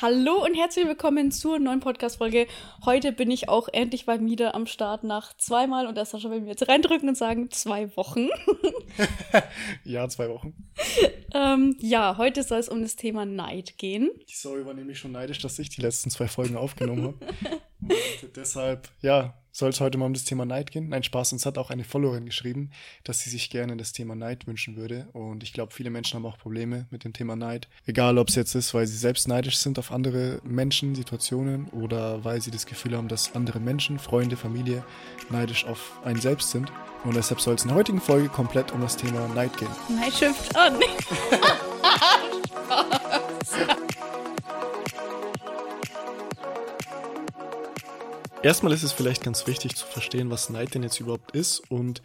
Hallo und herzlich willkommen zur neuen Podcast-Folge. Heute bin ich auch endlich mal wieder am Start nach zweimal und der Sascha will mir jetzt reindrücken und sagen zwei Wochen. ja, zwei Wochen. ähm, ja, heute soll es um das Thema Neid gehen. Die Sorry war nämlich schon neidisch, dass ich die letzten zwei Folgen aufgenommen habe. deshalb, ja, soll es heute mal um das Thema Neid gehen. Nein, Spaß. Uns hat auch eine Followerin geschrieben, dass sie sich gerne das Thema Neid wünschen würde. Und ich glaube, viele Menschen haben auch Probleme mit dem Thema Neid. Egal, ob es jetzt ist, weil sie selbst neidisch sind auf andere Menschen, Situationen oder weil sie das Gefühl haben, dass andere Menschen, Freunde, Familie neidisch auf einen selbst sind. Und deshalb soll es in der heutigen Folge komplett um das Thema Neid gehen. Neid schimpft an. Erstmal ist es vielleicht ganz wichtig zu verstehen, was Neid denn jetzt überhaupt ist und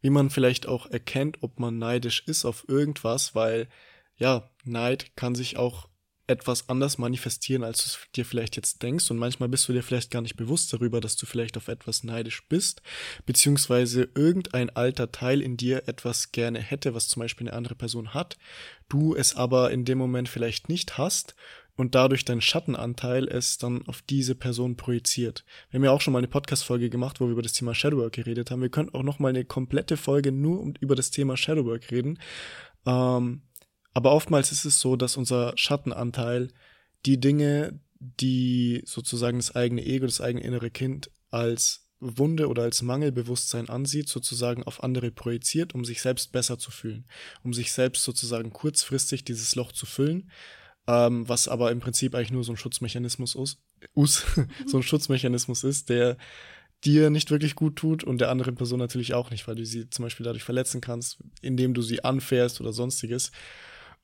wie man vielleicht auch erkennt, ob man neidisch ist auf irgendwas, weil ja, Neid kann sich auch etwas anders manifestieren, als du es dir vielleicht jetzt denkst. Und manchmal bist du dir vielleicht gar nicht bewusst darüber, dass du vielleicht auf etwas neidisch bist, beziehungsweise irgendein alter Teil in dir etwas gerne hätte, was zum Beispiel eine andere Person hat, du es aber in dem Moment vielleicht nicht hast und dadurch dein Schattenanteil es dann auf diese Person projiziert. Wir haben ja auch schon mal eine Podcast-Folge gemacht, wo wir über das Thema Shadowwork geredet haben. Wir können auch noch mal eine komplette Folge nur über das Thema Shadowwork reden. Ähm, aber oftmals ist es so, dass unser Schattenanteil die Dinge, die sozusagen das eigene Ego, das eigene innere Kind als Wunde oder als Mangelbewusstsein ansieht, sozusagen auf andere projiziert, um sich selbst besser zu fühlen, um sich selbst sozusagen kurzfristig dieses Loch zu füllen ähm, was aber im Prinzip eigentlich nur so ein Schutzmechanismus ist, us, so ein Schutzmechanismus ist, der dir nicht wirklich gut tut und der anderen Person natürlich auch nicht, weil du sie zum Beispiel dadurch verletzen kannst, indem du sie anfährst oder sonstiges.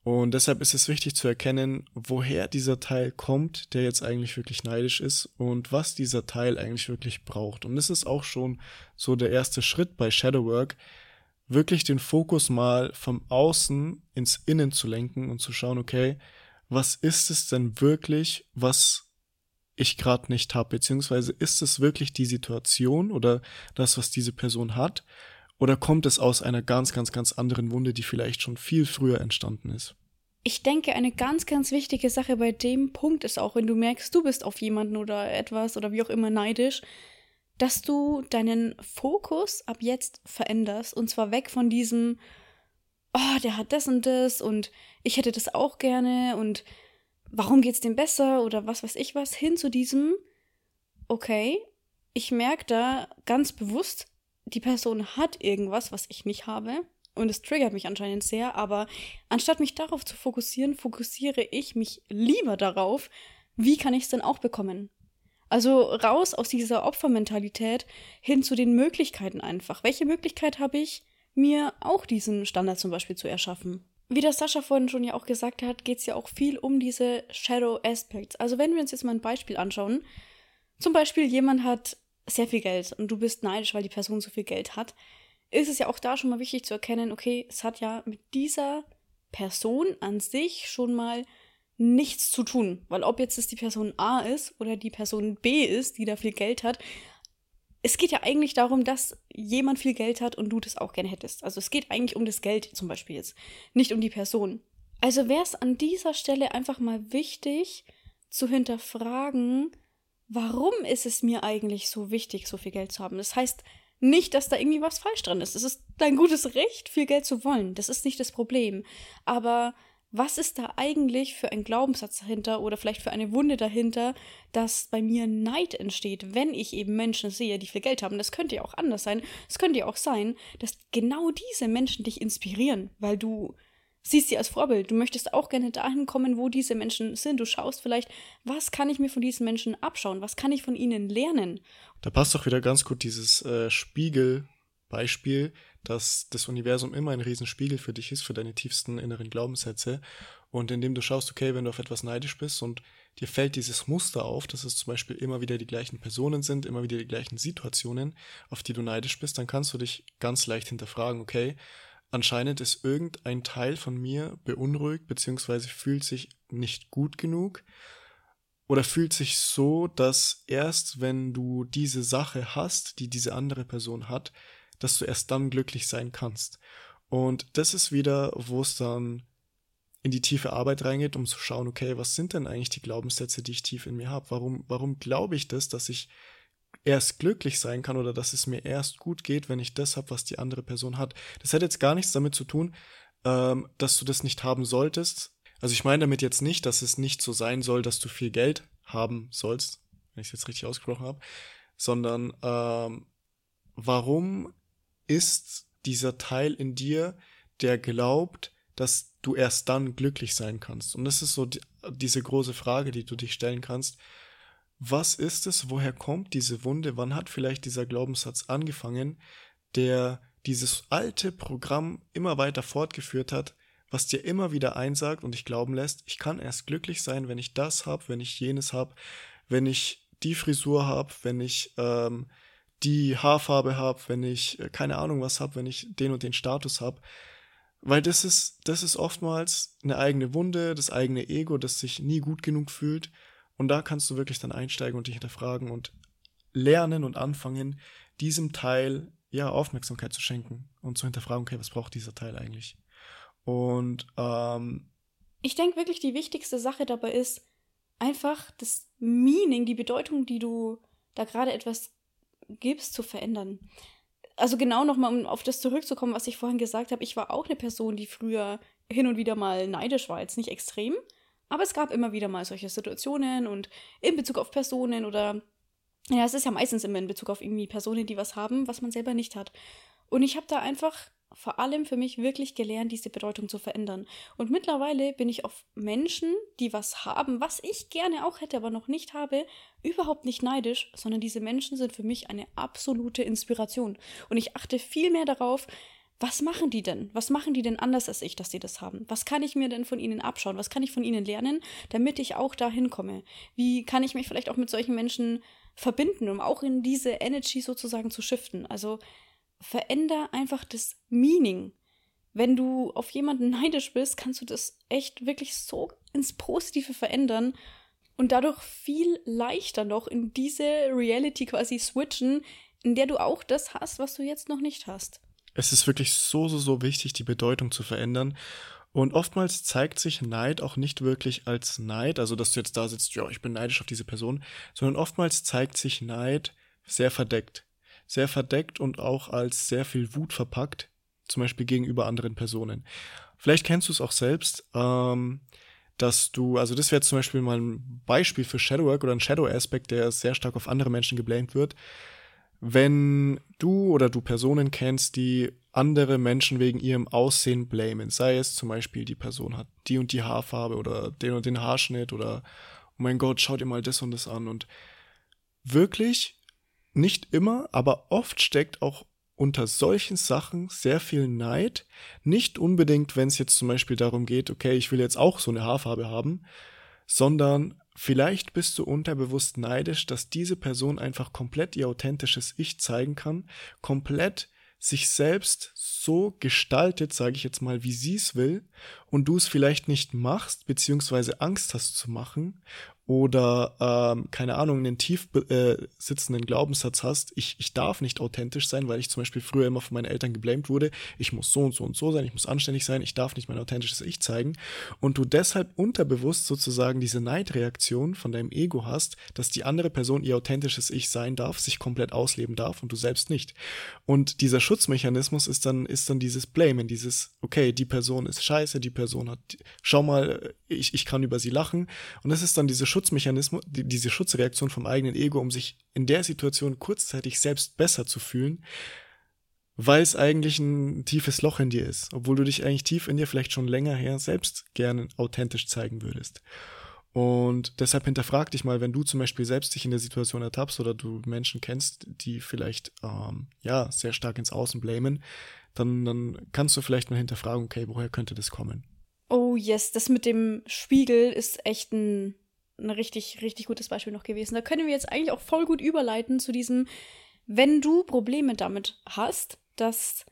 Und deshalb ist es wichtig zu erkennen, woher dieser Teil kommt, der jetzt eigentlich wirklich neidisch ist und was dieser Teil eigentlich wirklich braucht. Und das ist auch schon so der erste Schritt bei Shadowwork, wirklich den Fokus mal vom Außen ins Innen zu lenken und zu schauen, okay, was ist es denn wirklich, was ich gerade nicht habe, beziehungsweise ist es wirklich die Situation oder das, was diese Person hat, oder kommt es aus einer ganz, ganz, ganz anderen Wunde, die vielleicht schon viel früher entstanden ist? Ich denke, eine ganz, ganz wichtige Sache bei dem Punkt ist auch, wenn du merkst, du bist auf jemanden oder etwas oder wie auch immer neidisch, dass du deinen Fokus ab jetzt veränderst und zwar weg von diesem, oh, der hat das und das und ich hätte das auch gerne und warum geht's dem besser oder was weiß ich was, hin zu diesem, okay, ich merke da ganz bewusst, die Person hat irgendwas, was ich nicht habe. Und es triggert mich anscheinend sehr, aber anstatt mich darauf zu fokussieren, fokussiere ich mich lieber darauf, wie kann ich es denn auch bekommen? Also raus aus dieser Opfermentalität hin zu den Möglichkeiten einfach. Welche Möglichkeit habe ich, mir auch diesen Standard zum Beispiel zu erschaffen. Wie das Sascha vorhin schon ja auch gesagt hat, geht es ja auch viel um diese Shadow Aspects. Also wenn wir uns jetzt mal ein Beispiel anschauen, zum Beispiel jemand hat sehr viel Geld und du bist neidisch, weil die Person so viel Geld hat, ist es ja auch da schon mal wichtig zu erkennen, okay, es hat ja mit dieser Person an sich schon mal nichts zu tun. Weil ob jetzt es die Person A ist oder die Person B ist, die da viel Geld hat, es geht ja eigentlich darum, dass jemand viel Geld hat und du das auch gerne hättest. Also es geht eigentlich um das Geld zum Beispiel jetzt, nicht um die Person. Also wäre es an dieser Stelle einfach mal wichtig zu hinterfragen, warum ist es mir eigentlich so wichtig, so viel Geld zu haben? Das heißt nicht, dass da irgendwie was falsch dran ist. Es ist dein gutes Recht, viel Geld zu wollen. Das ist nicht das Problem. Aber was ist da eigentlich für ein Glaubenssatz dahinter oder vielleicht für eine Wunde dahinter, dass bei mir Neid entsteht, wenn ich eben Menschen sehe, die viel Geld haben. Das könnte ja auch anders sein. Es könnte ja auch sein, dass genau diese Menschen dich inspirieren, weil du siehst sie als Vorbild. Du möchtest auch gerne dahin kommen, wo diese Menschen sind. Du schaust vielleicht, was kann ich mir von diesen Menschen abschauen? Was kann ich von ihnen lernen? Da passt doch wieder ganz gut dieses äh, Spiegel Beispiel, dass das Universum immer ein Riesenspiegel für dich ist, für deine tiefsten inneren Glaubenssätze. Und indem du schaust, okay, wenn du auf etwas neidisch bist und dir fällt dieses Muster auf, dass es zum Beispiel immer wieder die gleichen Personen sind, immer wieder die gleichen Situationen, auf die du neidisch bist, dann kannst du dich ganz leicht hinterfragen, okay, anscheinend ist irgendein Teil von mir beunruhigt, beziehungsweise fühlt sich nicht gut genug oder fühlt sich so, dass erst wenn du diese Sache hast, die diese andere Person hat, dass du erst dann glücklich sein kannst. Und das ist wieder, wo es dann in die tiefe Arbeit reingeht, um zu schauen, okay, was sind denn eigentlich die Glaubenssätze, die ich tief in mir habe? Warum, warum glaube ich das, dass ich erst glücklich sein kann oder dass es mir erst gut geht, wenn ich das habe, was die andere Person hat? Das hat jetzt gar nichts damit zu tun, ähm, dass du das nicht haben solltest. Also ich meine damit jetzt nicht, dass es nicht so sein soll, dass du viel Geld haben sollst, wenn ich es jetzt richtig ausgesprochen habe, sondern ähm, warum ist dieser Teil in dir, der glaubt, dass du erst dann glücklich sein kannst? Und das ist so die, diese große Frage, die du dich stellen kannst. Was ist es? Woher kommt diese Wunde? Wann hat vielleicht dieser Glaubenssatz angefangen, der dieses alte Programm immer weiter fortgeführt hat, was dir immer wieder einsagt und dich glauben lässt, ich kann erst glücklich sein, wenn ich das habe, wenn ich jenes habe, wenn ich die Frisur habe, wenn ich ähm, die Haarfarbe habe, wenn ich äh, keine Ahnung was habe, wenn ich den und den Status habe. Weil das ist, das ist oftmals eine eigene Wunde, das eigene Ego, das sich nie gut genug fühlt. Und da kannst du wirklich dann einsteigen und dich hinterfragen und lernen und anfangen, diesem Teil ja Aufmerksamkeit zu schenken und zu hinterfragen, okay, was braucht dieser Teil eigentlich? Und ähm, ich denke wirklich, die wichtigste Sache dabei ist, einfach das Meaning, die Bedeutung, die du da gerade etwas gibst, zu verändern. Also genau nochmal, um auf das zurückzukommen, was ich vorhin gesagt habe, ich war auch eine Person, die früher hin und wieder mal neidisch war, jetzt nicht extrem, aber es gab immer wieder mal solche Situationen und in Bezug auf Personen oder ja, es ist ja meistens immer in Bezug auf irgendwie Personen, die was haben, was man selber nicht hat. Und ich habe da einfach vor allem für mich wirklich gelernt, diese Bedeutung zu verändern. Und mittlerweile bin ich auf Menschen, die was haben, was ich gerne auch hätte, aber noch nicht habe, überhaupt nicht neidisch, sondern diese Menschen sind für mich eine absolute Inspiration. Und ich achte viel mehr darauf, was machen die denn? Was machen die denn anders als ich, dass sie das haben? Was kann ich mir denn von ihnen abschauen? Was kann ich von ihnen lernen, damit ich auch dahin komme? Wie kann ich mich vielleicht auch mit solchen Menschen verbinden, um auch in diese Energy sozusagen zu shiften? Also veränder einfach das Meaning. Wenn du auf jemanden neidisch bist, kannst du das echt wirklich so ins Positive verändern und dadurch viel leichter noch in diese Reality quasi switchen, in der du auch das hast, was du jetzt noch nicht hast. Es ist wirklich so, so, so wichtig, die Bedeutung zu verändern. Und oftmals zeigt sich Neid auch nicht wirklich als Neid, also dass du jetzt da sitzt, ja, ich bin neidisch auf diese Person, sondern oftmals zeigt sich Neid sehr verdeckt sehr verdeckt und auch als sehr viel Wut verpackt, zum Beispiel gegenüber anderen Personen. Vielleicht kennst du es auch selbst, ähm, dass du, also das wäre zum Beispiel mal ein Beispiel für Shadowwork oder ein Shadow-Aspekt, der sehr stark auf andere Menschen geblamed wird. Wenn du oder du Personen kennst, die andere Menschen wegen ihrem Aussehen blamen, sei es zum Beispiel die Person hat die und die Haarfarbe oder den und den Haarschnitt oder oh mein Gott, schau dir mal das und das an und wirklich nicht immer, aber oft steckt auch unter solchen Sachen sehr viel Neid. Nicht unbedingt, wenn es jetzt zum Beispiel darum geht, okay, ich will jetzt auch so eine Haarfarbe haben, sondern vielleicht bist du unterbewusst neidisch, dass diese Person einfach komplett ihr authentisches Ich zeigen kann, komplett sich selbst so gestaltet, sage ich jetzt mal, wie sie es will, und du es vielleicht nicht machst, beziehungsweise Angst hast zu machen oder ähm, keine Ahnung, einen tief äh, sitzenden Glaubenssatz hast, ich, ich darf nicht authentisch sein, weil ich zum Beispiel früher immer von meinen Eltern geblamed wurde, ich muss so und so und so sein, ich muss anständig sein, ich darf nicht mein authentisches Ich zeigen und du deshalb unterbewusst sozusagen diese Neidreaktion von deinem Ego hast, dass die andere Person ihr authentisches Ich sein darf, sich komplett ausleben darf und du selbst nicht. Und dieser Schutzmechanismus ist dann, ist dann dieses Blamen, dieses, okay, die Person ist scheiße, die Person hat, schau mal, ich, ich kann über sie lachen und das ist dann diese Schutz Schutzmechanismus, die, diese Schutzreaktion vom eigenen Ego, um sich in der Situation kurzzeitig selbst besser zu fühlen, weil es eigentlich ein tiefes Loch in dir ist, obwohl du dich eigentlich tief in dir vielleicht schon länger her selbst gerne authentisch zeigen würdest. Und deshalb hinterfrag dich mal, wenn du zum Beispiel selbst dich in der Situation ertappst oder du Menschen kennst, die vielleicht ähm, ja sehr stark ins Außen blamen, dann, dann kannst du vielleicht mal hinterfragen, okay, woher könnte das kommen? Oh yes, das mit dem Spiegel ist echt ein ein richtig, richtig gutes Beispiel noch gewesen. Da können wir jetzt eigentlich auch voll gut überleiten zu diesem, wenn du Probleme damit hast, dass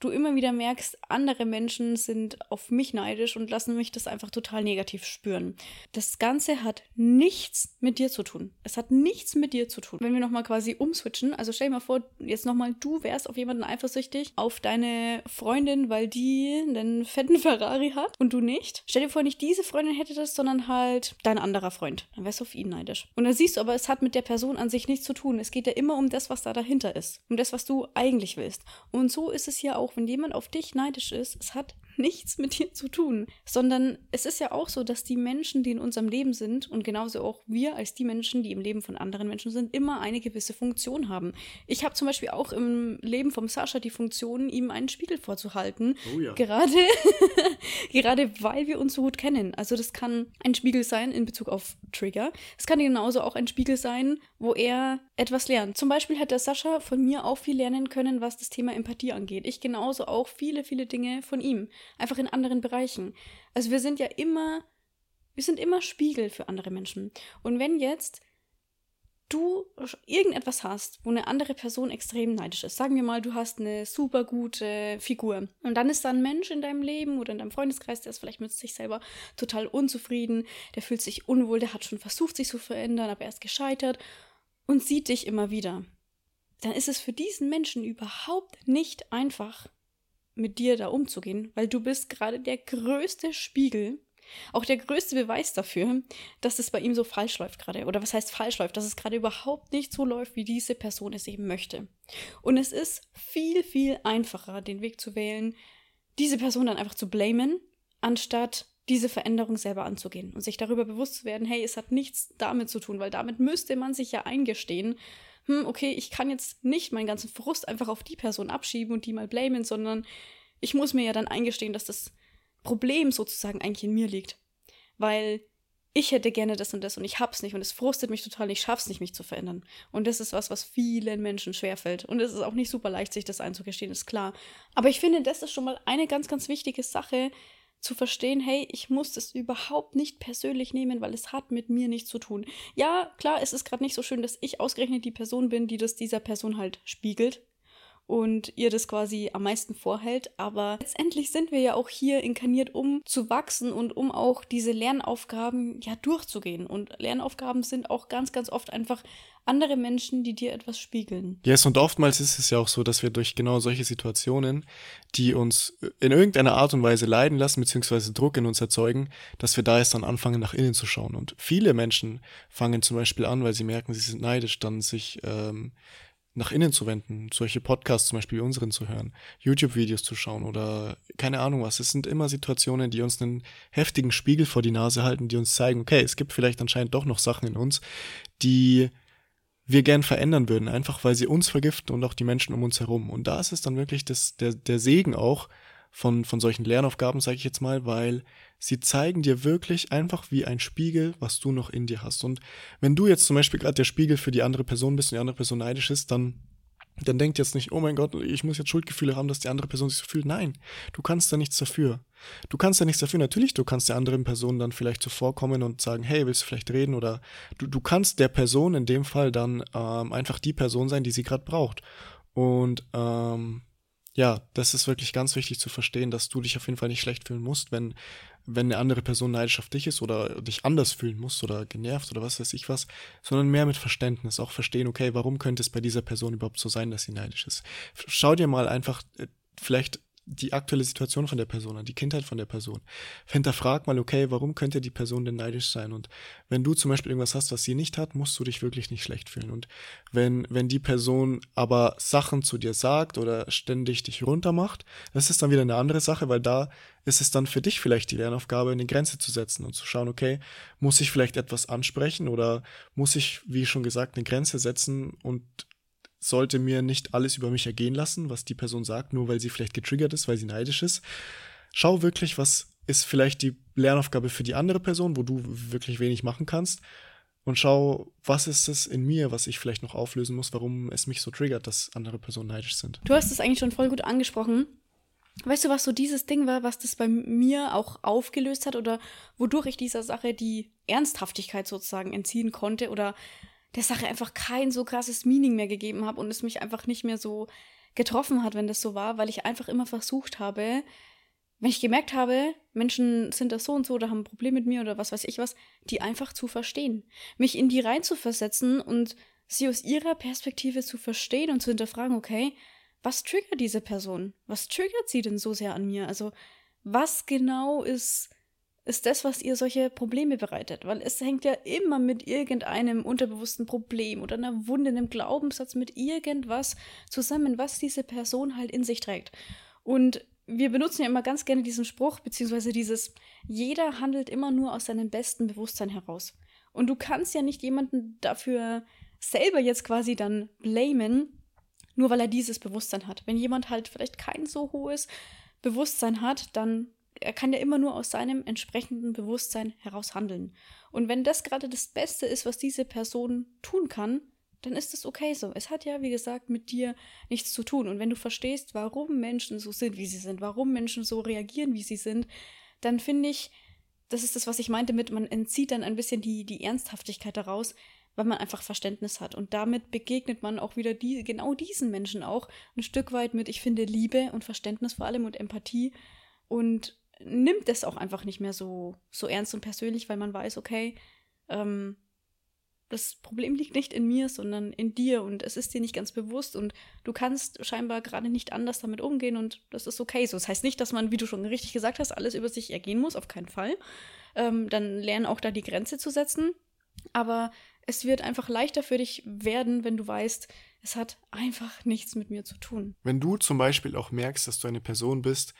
du immer wieder merkst, andere Menschen sind auf mich neidisch und lassen mich das einfach total negativ spüren. Das Ganze hat nichts mit dir zu tun. Es hat nichts mit dir zu tun. Wenn wir nochmal quasi umswitchen, also stell dir mal vor, jetzt nochmal, du wärst auf jemanden eifersüchtig, auf deine Freundin, weil die einen fetten Ferrari hat und du nicht. Stell dir vor, nicht diese Freundin hätte das, sondern halt dein anderer Freund. Dann wärst du auf ihn neidisch. Und dann siehst du aber, es hat mit der Person an sich nichts zu tun. Es geht ja immer um das, was da dahinter ist. Um das, was du eigentlich willst. Und so ist es hier auch auch, wenn jemand auf dich neidisch ist, es hat nichts mit dir zu tun, sondern es ist ja auch so, dass die Menschen, die in unserem Leben sind und genauso auch wir als die Menschen, die im Leben von anderen Menschen sind, immer eine gewisse Funktion haben. Ich habe zum Beispiel auch im Leben vom Sascha die Funktion, ihm einen Spiegel vorzuhalten, oh ja. gerade, gerade weil wir uns so gut kennen. Also das kann ein Spiegel sein in Bezug auf Trigger. Es kann genauso auch ein Spiegel sein, wo er etwas lernt. Zum Beispiel hat der Sascha von mir auch viel lernen können, was das Thema Empathie angeht. Ich genauso auch viele, viele Dinge von ihm einfach in anderen Bereichen. Also wir sind ja immer, wir sind immer Spiegel für andere Menschen. Und wenn jetzt du irgendetwas hast, wo eine andere Person extrem neidisch ist. Sagen wir mal, du hast eine super gute Figur. Und dann ist da ein Mensch in deinem Leben oder in deinem Freundeskreis, der ist vielleicht mit sich selber total unzufrieden, der fühlt sich unwohl, der hat schon versucht, sich zu verändern, aber er ist gescheitert und sieht dich immer wieder. Dann ist es für diesen Menschen überhaupt nicht einfach, mit dir da umzugehen, weil du bist gerade der größte Spiegel, auch der größte Beweis dafür, dass es bei ihm so falsch läuft gerade. Oder was heißt falsch läuft? Dass es gerade überhaupt nicht so läuft, wie diese Person es eben möchte. Und es ist viel, viel einfacher, den Weg zu wählen, diese Person dann einfach zu blamen, anstatt diese Veränderung selber anzugehen und sich darüber bewusst zu werden, hey, es hat nichts damit zu tun, weil damit müsste man sich ja eingestehen, hm, okay, ich kann jetzt nicht meinen ganzen Frust einfach auf die Person abschieben und die mal blamen, sondern ich muss mir ja dann eingestehen, dass das Problem sozusagen eigentlich in mir liegt. Weil ich hätte gerne das und das und ich hab's nicht und es frustet mich total, ich schaff's nicht, mich zu verändern. Und das ist was, was vielen Menschen schwerfällt. Und es ist auch nicht super leicht, sich das einzugestehen, ist klar. Aber ich finde, das ist schon mal eine ganz, ganz wichtige Sache, zu verstehen, hey, ich muss das überhaupt nicht persönlich nehmen, weil es hat mit mir nichts zu tun. Ja, klar, es ist gerade nicht so schön, dass ich ausgerechnet die Person bin, die das dieser Person halt spiegelt und ihr das quasi am meisten vorhält. Aber letztendlich sind wir ja auch hier inkarniert, um zu wachsen und um auch diese Lernaufgaben ja durchzugehen. Und Lernaufgaben sind auch ganz, ganz oft einfach andere Menschen, die dir etwas spiegeln. Yes, und oftmals ist es ja auch so, dass wir durch genau solche Situationen, die uns in irgendeiner Art und Weise leiden lassen, beziehungsweise Druck in uns erzeugen, dass wir da erst dann anfangen, nach innen zu schauen. Und viele Menschen fangen zum Beispiel an, weil sie merken, sie sind neidisch, dann sich ähm, nach innen zu wenden, solche Podcasts zum Beispiel wie unseren zu hören, YouTube-Videos zu schauen oder keine Ahnung was. Es sind immer Situationen, die uns einen heftigen Spiegel vor die Nase halten, die uns zeigen, okay, es gibt vielleicht anscheinend doch noch Sachen in uns, die wir gern verändern würden, einfach weil sie uns vergiften und auch die Menschen um uns herum. Und da ist es dann wirklich das, der, der Segen auch von, von solchen Lernaufgaben, sage ich jetzt mal, weil sie zeigen dir wirklich einfach wie ein Spiegel, was du noch in dir hast. Und wenn du jetzt zum Beispiel gerade der Spiegel für die andere Person bist und die andere Person neidisch ist, dann dann denkt jetzt nicht, oh mein Gott, ich muss jetzt Schuldgefühle haben, dass die andere Person sich so fühlt. Nein, du kannst da nichts dafür. Du kannst da nichts dafür. Natürlich, du kannst der anderen Person dann vielleicht zuvorkommen und sagen, hey, willst du vielleicht reden? Oder du, du kannst der Person in dem Fall dann ähm, einfach die Person sein, die sie gerade braucht. Und ähm, ja, das ist wirklich ganz wichtig zu verstehen, dass du dich auf jeden Fall nicht schlecht fühlen musst, wenn, wenn eine andere Person neidisch auf dich ist oder dich anders fühlen muss oder genervt oder was weiß ich was, sondern mehr mit Verständnis. Auch verstehen, okay, warum könnte es bei dieser Person überhaupt so sein, dass sie neidisch ist. Schau dir mal einfach äh, vielleicht die aktuelle Situation von der Person an, die Kindheit von der Person. Hinterfrag mal, okay, warum könnte die Person denn neidisch sein? Und wenn du zum Beispiel irgendwas hast, was sie nicht hat, musst du dich wirklich nicht schlecht fühlen. Und wenn, wenn die Person aber Sachen zu dir sagt oder ständig dich runtermacht, das ist dann wieder eine andere Sache, weil da ist es dann für dich vielleicht die Lernaufgabe, eine Grenze zu setzen und zu schauen, okay, muss ich vielleicht etwas ansprechen oder muss ich, wie schon gesagt, eine Grenze setzen und sollte mir nicht alles über mich ergehen lassen, was die Person sagt, nur weil sie vielleicht getriggert ist, weil sie neidisch ist. Schau wirklich, was ist vielleicht die Lernaufgabe für die andere Person, wo du wirklich wenig machen kannst. Und schau, was ist es in mir, was ich vielleicht noch auflösen muss, warum es mich so triggert, dass andere Personen neidisch sind. Du hast es eigentlich schon voll gut angesprochen. Weißt du, was so dieses Ding war, was das bei mir auch aufgelöst hat oder wodurch ich dieser Sache die Ernsthaftigkeit sozusagen entziehen konnte oder der Sache einfach kein so krasses Meaning mehr gegeben habe und es mich einfach nicht mehr so getroffen hat, wenn das so war, weil ich einfach immer versucht habe, wenn ich gemerkt habe, Menschen sind das so und so oder haben ein Problem mit mir oder was weiß ich was, die einfach zu verstehen. Mich in die rein zu versetzen und sie aus ihrer Perspektive zu verstehen und zu hinterfragen, okay, was triggert diese Person? Was triggert sie denn so sehr an mir? Also, was genau ist, ist das, was ihr solche Probleme bereitet? Weil es hängt ja immer mit irgendeinem unterbewussten Problem oder einer Wunde, einem Glaubenssatz, mit irgendwas zusammen, was diese Person halt in sich trägt. Und wir benutzen ja immer ganz gerne diesen Spruch, beziehungsweise dieses, jeder handelt immer nur aus seinem besten Bewusstsein heraus. Und du kannst ja nicht jemanden dafür selber jetzt quasi dann blamen, nur weil er dieses Bewusstsein hat. Wenn jemand halt vielleicht kein so hohes Bewusstsein hat, dann er kann ja immer nur aus seinem entsprechenden Bewusstsein heraus handeln. Und wenn das gerade das Beste ist, was diese Person tun kann, dann ist es okay so. Es hat ja, wie gesagt, mit dir nichts zu tun. Und wenn du verstehst, warum Menschen so sind, wie sie sind, warum Menschen so reagieren, wie sie sind, dann finde ich, das ist das, was ich meinte mit, man entzieht dann ein bisschen die, die Ernsthaftigkeit daraus, weil man einfach Verständnis hat. Und damit begegnet man auch wieder die, genau diesen Menschen auch ein Stück weit mit, ich finde, Liebe und Verständnis vor allem und Empathie und nimmt es auch einfach nicht mehr so, so ernst und persönlich, weil man weiß, okay, ähm, das Problem liegt nicht in mir, sondern in dir und es ist dir nicht ganz bewusst und du kannst scheinbar gerade nicht anders damit umgehen und das ist okay so. Das heißt nicht, dass man, wie du schon richtig gesagt hast, alles über sich ergehen muss, auf keinen Fall. Ähm, dann lernen auch da die Grenze zu setzen, aber es wird einfach leichter für dich werden, wenn du weißt, es hat einfach nichts mit mir zu tun. Wenn du zum Beispiel auch merkst, dass du eine Person bist,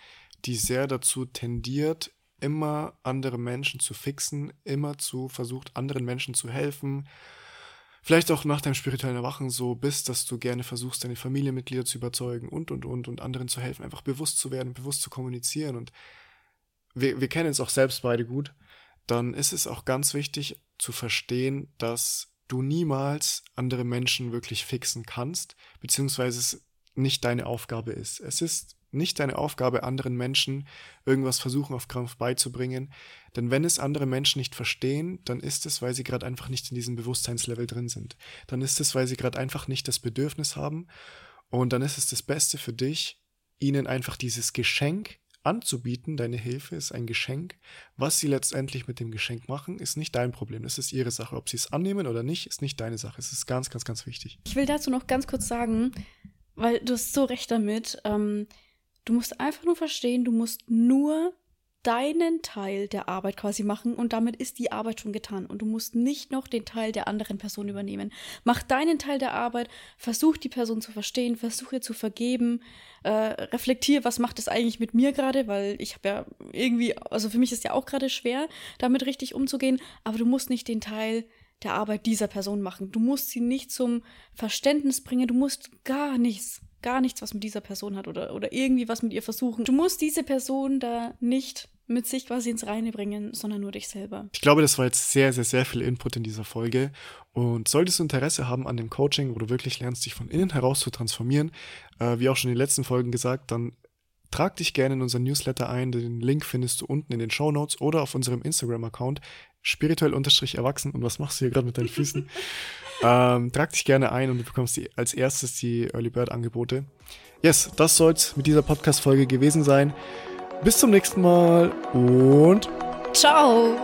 die sehr dazu tendiert, immer andere Menschen zu fixen, immer zu versucht, anderen Menschen zu helfen. Vielleicht auch nach deinem spirituellen Erwachen so bist, dass du gerne versuchst, deine Familienmitglieder zu überzeugen und, und, und, und anderen zu helfen, einfach bewusst zu werden, bewusst zu kommunizieren. Und wir, wir kennen es auch selbst beide gut. Dann ist es auch ganz wichtig zu verstehen, dass du niemals andere Menschen wirklich fixen kannst, beziehungsweise es nicht deine Aufgabe ist. Es ist nicht deine Aufgabe, anderen Menschen irgendwas versuchen auf Krampf beizubringen. Denn wenn es andere Menschen nicht verstehen, dann ist es, weil sie gerade einfach nicht in diesem Bewusstseinslevel drin sind. Dann ist es, weil sie gerade einfach nicht das Bedürfnis haben. Und dann ist es das Beste für dich, ihnen einfach dieses Geschenk anzubieten. Deine Hilfe ist ein Geschenk. Was sie letztendlich mit dem Geschenk machen, ist nicht dein Problem. Das ist ihre Sache. Ob sie es annehmen oder nicht, ist nicht deine Sache. Es ist ganz, ganz, ganz wichtig. Ich will dazu noch ganz kurz sagen, weil du hast so recht damit. Ähm, Du musst einfach nur verstehen, du musst nur deinen Teil der Arbeit quasi machen und damit ist die Arbeit schon getan und du musst nicht noch den Teil der anderen Person übernehmen. Mach deinen Teil der Arbeit, versuch die Person zu verstehen, versuch ihr zu vergeben, äh, reflektier, was macht es eigentlich mit mir gerade, weil ich habe ja irgendwie, also für mich ist ja auch gerade schwer, damit richtig umzugehen, aber du musst nicht den Teil der Arbeit dieser Person machen. Du musst sie nicht zum Verständnis bringen, du musst gar nichts gar nichts, was mit dieser Person hat oder, oder irgendwie was mit ihr versuchen. Du musst diese Person da nicht mit sich quasi ins Reine bringen, sondern nur dich selber. Ich glaube, das war jetzt sehr, sehr, sehr viel Input in dieser Folge. Und solltest du Interesse haben an dem Coaching, wo du wirklich lernst, dich von innen heraus zu transformieren, äh, wie auch schon in den letzten Folgen gesagt, dann trag dich gerne in unseren Newsletter ein. Den Link findest du unten in den Show Notes oder auf unserem Instagram-Account spirituell erwachsen. Und was machst du hier gerade mit deinen Füßen? ähm, trag dich gerne ein und du bekommst die, als erstes die Early Bird Angebote. Yes, das soll's mit dieser Podcast-Folge gewesen sein. Bis zum nächsten Mal und ciao!